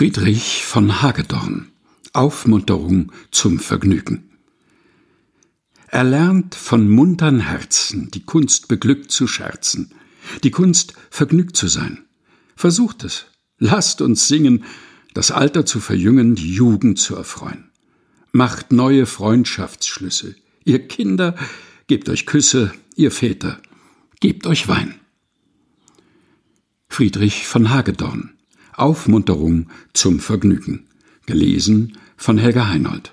Friedrich von Hagedorn Aufmunterung zum Vergnügen Erlernt von muntern Herzen die Kunst beglückt zu scherzen, die Kunst vergnügt zu sein. Versucht es, lasst uns singen, das Alter zu verjüngen, die Jugend zu erfreuen. Macht neue Freundschaftsschlüsse, ihr Kinder, gebt euch Küsse, ihr Väter, gebt euch Wein. Friedrich von Hagedorn Aufmunterung zum Vergnügen. Gelesen von Helga Heinold.